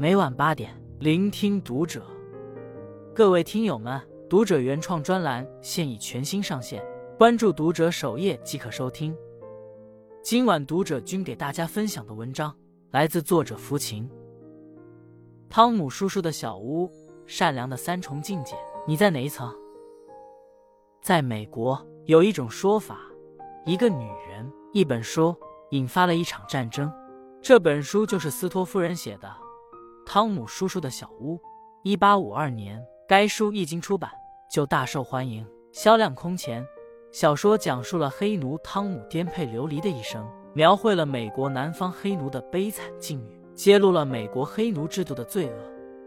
每晚八点，聆听读者。各位听友们，读者原创专栏现已全新上线，关注读者首页即可收听。今晚读者君给大家分享的文章来自作者福琴。汤姆叔叔的小屋，善良的三重境界，你在哪一层？在美国有一种说法，一个女人，一本书，引发了一场战争。这本书就是斯托夫人写的《汤姆叔叔的小屋》。一八五二年，该书一经出版就大受欢迎，销量空前。小说讲述了黑奴汤姆颠沛流离的一生，描绘了美国南方黑奴的悲惨境遇，揭露了美国黑奴制度的罪恶。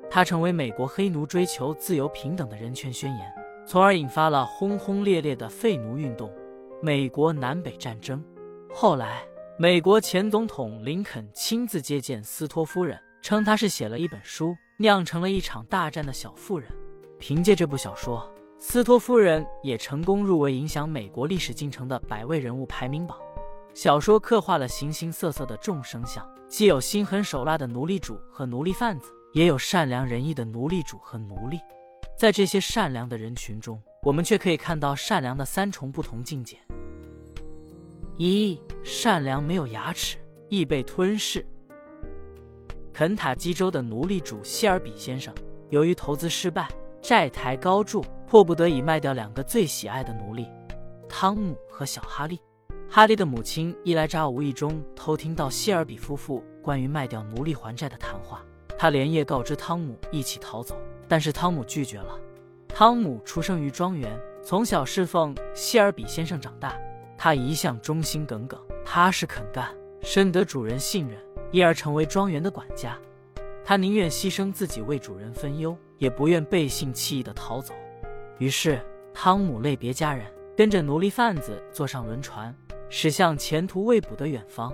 它成为美国黑奴追求自由平等的人权宣言，从而引发了轰轰烈烈的废奴运动——美国南北战争。后来。美国前总统林肯亲自接见斯托夫人，称她是写了一本书，酿成了一场大战的小妇人。凭借这部小说，斯托夫人也成功入围影响美国历史进程的百位人物排名榜。小说刻画了形形色色的众生相，既有心狠手辣的奴隶主和奴隶贩子，也有善良仁义的奴隶主和奴隶。在这些善良的人群中，我们却可以看到善良的三重不同境界。一善良没有牙齿，易被吞噬。肯塔基州的奴隶主谢尔比先生，由于投资失败，债台高筑，迫不得已卖掉两个最喜爱的奴隶汤姆和小哈利。哈利的母亲伊莱扎无意中偷听到谢尔比夫妇关于卖掉奴隶还债的谈话，他连夜告知汤姆一起逃走，但是汤姆拒绝了。汤姆出生于庄园，从小侍奉谢尔比先生长大。他一向忠心耿耿，踏实肯干，深得主人信任，因而成为庄园的管家。他宁愿牺牲自己为主人分忧，也不愿背信弃义的逃走。于是，汤姆泪别家人，跟着奴隶贩子坐上轮船，驶向前途未卜的远方。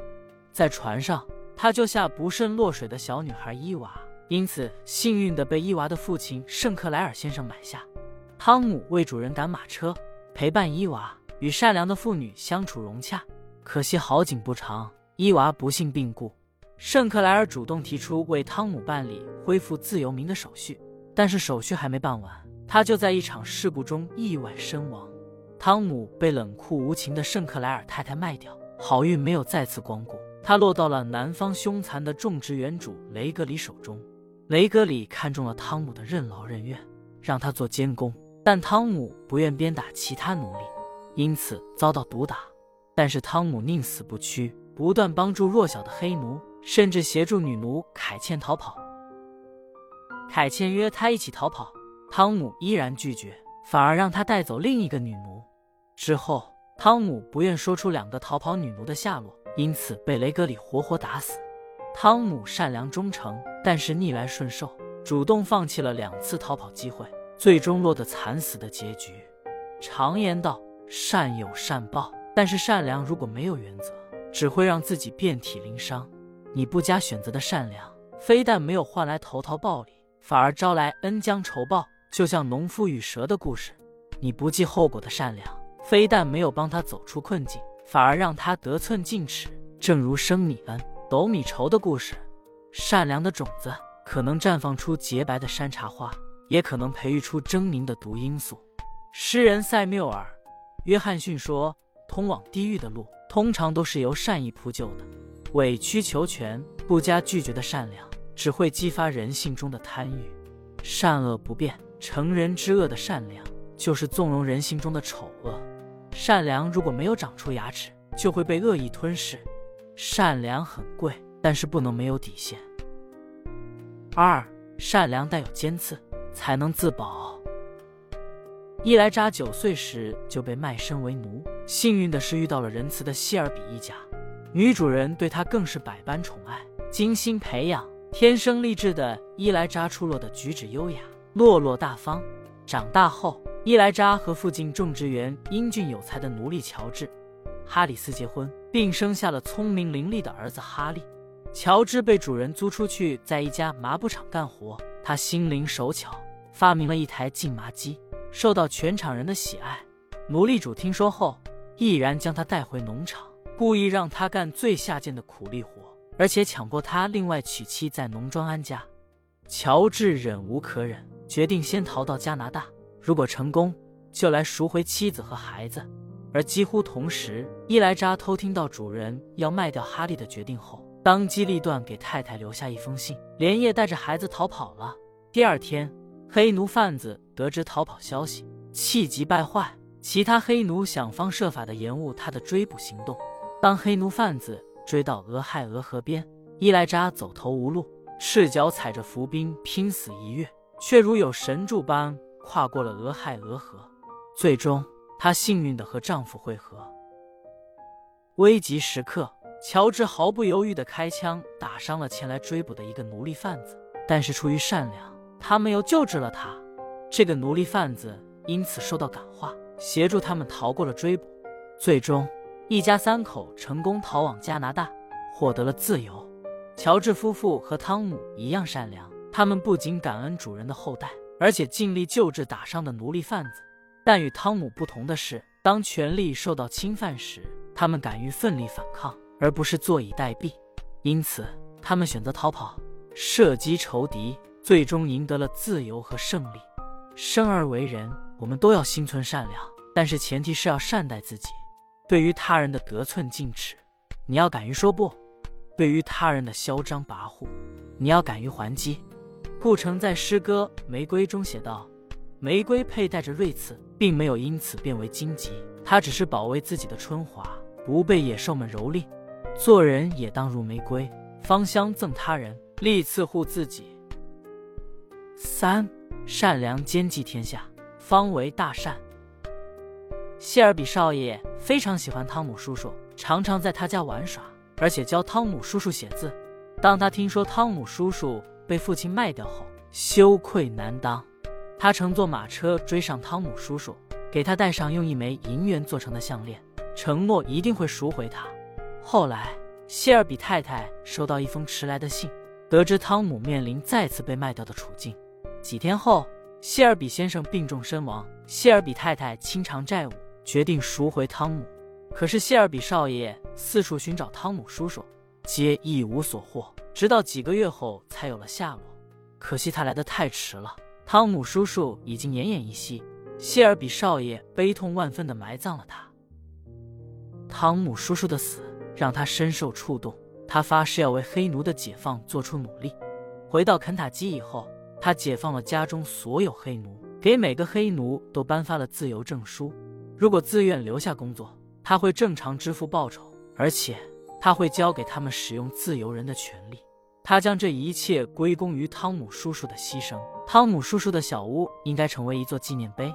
在船上，他救下不慎落水的小女孩伊娃，因此幸运的被伊娃的父亲圣克莱尔先生买下。汤姆为主人赶马车，陪伴伊娃。与善良的妇女相处融洽，可惜好景不长，伊娃不幸病故。圣克莱尔主动提出为汤姆办理恢复自由民的手续，但是手续还没办完，他就在一场事故中意外身亡。汤姆被冷酷无情的圣克莱尔太太卖掉，好运没有再次光顾，他落到了南方凶残的种植园主雷格里手中。雷格里看中了汤姆的任劳任怨，让他做监工，但汤姆不愿鞭打其他奴隶。因此遭到毒打，但是汤姆宁死不屈，不断帮助弱小的黑奴，甚至协助女奴凯茜逃跑。凯茜约他一起逃跑，汤姆依然拒绝，反而让他带走另一个女奴。之后，汤姆不愿说出两个逃跑女奴的下落，因此被雷格里活活打死。汤姆善良忠诚，但是逆来顺受，主动放弃了两次逃跑机会，最终落得惨死的结局。常言道。善有善报，但是善良如果没有原则，只会让自己遍体鳞伤。你不加选择的善良，非但没有换来投桃报李，反而招来恩将仇报。就像农夫与蛇的故事，你不计后果的善良，非但没有帮他走出困境，反而让他得寸进尺。正如生米恩，斗米仇的故事，善良的种子可能绽放出洁白的山茶花，也可能培育出狰狞的毒罂粟。诗人塞缪尔。约翰逊说：“通往地狱的路，通常都是由善意铺就的。委曲求全、不加拒绝的善良，只会激发人性中的贪欲。善恶不变、成人之恶的善良，就是纵容人性中的丑恶。善良如果没有长出牙齿，就会被恶意吞噬。善良很贵，但是不能没有底线。二，善良带有尖刺，才能自保。”伊莱扎九岁时就被卖身为奴，幸运的是遇到了仁慈的希尔比一家，女主人对他更是百般宠爱，精心培养。天生丽质的伊莱扎出落的举止优雅，落落大方。长大后，伊莱扎和附近种植园英俊有才的奴隶乔治·哈里斯结婚，并生下了聪明伶俐的儿子哈利。乔治被主人租出去，在一家麻布厂干活，他心灵手巧，发明了一台净麻机。受到全场人的喜爱，奴隶主听说后，毅然将他带回农场，故意让他干最下贱的苦力活，而且强迫他另外娶妻在农庄安家。乔治忍无可忍，决定先逃到加拿大。如果成功，就来赎回妻子和孩子。而几乎同时，伊莱扎偷听到主人要卖掉哈利的决定后，当机立断给太太留下一封信，连夜带着孩子逃跑了。第二天，黑奴贩子得知逃跑消息，气急败坏。其他黑奴想方设法的延误他的追捕行动。当黑奴贩子追到俄亥俄河边，伊莱扎走投无路，赤脚踩着浮冰拼死一跃，却如有神助般跨过了俄亥俄河。最终，她幸运的和丈夫会合。危急时刻，乔治毫不犹豫的开枪打伤了前来追捕的一个奴隶贩子，但是出于善良，他们又救治了他。这个奴隶贩子因此受到感化，协助他们逃过了追捕。最终。一家三口成功逃往加拿大，获得了自由。乔治夫妇和汤姆一样善良，他们不仅感恩主人的后代，而且尽力救治打伤的奴隶贩子。但与汤姆不同的是，当权力受到侵犯时，他们敢于奋力反抗，而不是坐以待毙。因此，他们选择逃跑，射击仇敌，最终赢得了自由和胜利。生而为人，我们都要心存善良，但是前提是要善待自己。对于他人的得寸进尺，你要敢于说不；对于他人的嚣张跋扈，你要敢于还击。顾城在诗歌《玫瑰》中写道：“玫瑰佩戴着锐刺，并没有因此变为荆棘，它只是保卫自己的春华，不被野兽们蹂躏。做人也当如玫瑰，芳香赠他人，利刺护自己。”三善良兼济天下，方为大善。谢尔比少爷非常喜欢汤姆叔叔，常常在他家玩耍，而且教汤姆叔叔写字。当他听说汤姆叔叔被父亲卖掉后，羞愧难当。他乘坐马车追上汤姆叔叔，给他戴上用一枚银元做成的项链，承诺一定会赎回他。后来，谢尔比太太收到一封迟来的信，得知汤姆面临再次被卖掉的处境。几天后，谢尔比先生病重身亡，谢尔比太太清偿债务。决定赎回汤姆，可是谢尔比少爷四处寻找汤姆叔叔，皆一无所获，直到几个月后才有了下落。可惜他来的太迟了，汤姆叔叔已经奄奄一息。谢尔比少爷悲痛万分地埋葬了他。汤姆叔叔的死让他深受触动，他发誓要为黑奴的解放做出努力。回到肯塔基以后，他解放了家中所有黑奴，给每个黑奴都颁发了自由证书。如果自愿留下工作，他会正常支付报酬，而且他会交给他们使用自由人的权利。他将这一切归功于汤姆叔叔的牺牲。汤姆叔叔的小屋应该成为一座纪念碑。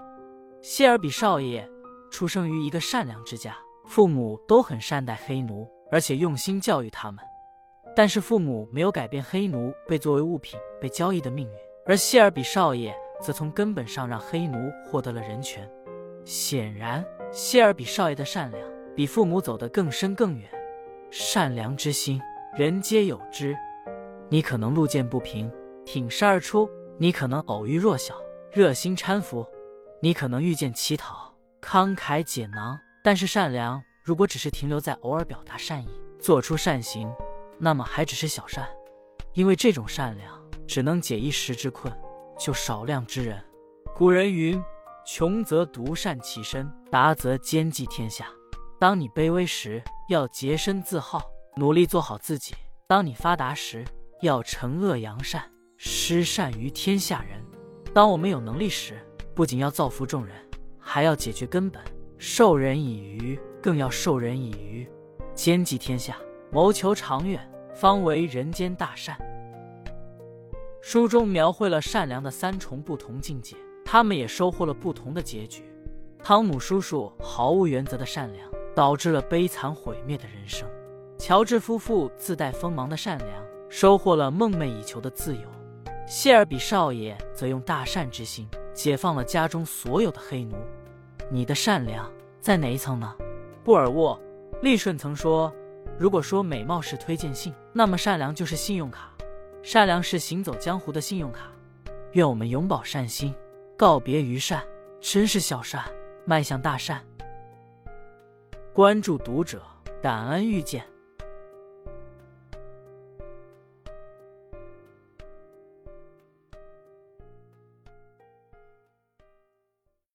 谢尔比少爷出生于一个善良之家，父母都很善待黑奴，而且用心教育他们。但是父母没有改变黑奴被作为物品被交易的命运，而谢尔比少爷则从根本上让黑奴获得了人权。显然，谢尔比少爷的善良比父母走得更深更远。善良之心，人皆有之。你可能路见不平，挺身而出；你可能偶遇弱小，热心搀扶；你可能遇见乞讨，慷慨解囊。但是，善良如果只是停留在偶尔表达善意、做出善行，那么还只是小善，因为这种善良只能解一时之困，救少量之人。古人云。穷则独善其身，达则兼济天下。当你卑微时，要洁身自好，努力做好自己；当你发达时，要惩恶扬善，施善于天下人。当我们有能力时，不仅要造福众人，还要解决根本，授人以鱼，更要授人以渔，兼济天下，谋求长远，方为人间大善。书中描绘了善良的三重不同境界。他们也收获了不同的结局。汤姆叔叔毫无原则的善良，导致了悲惨毁灭的人生；乔治夫妇自带锋芒的善良，收获了梦寐以求的自由；谢尔比少爷则用大善之心，解放了家中所有的黑奴。你的善良在哪一层呢？布尔沃·利顺曾说：“如果说美貌是推荐信，那么善良就是信用卡。善良是行走江湖的信用卡。愿我们永葆善心。”告别于善，真是小善，迈向大善。关注读者，感恩遇见。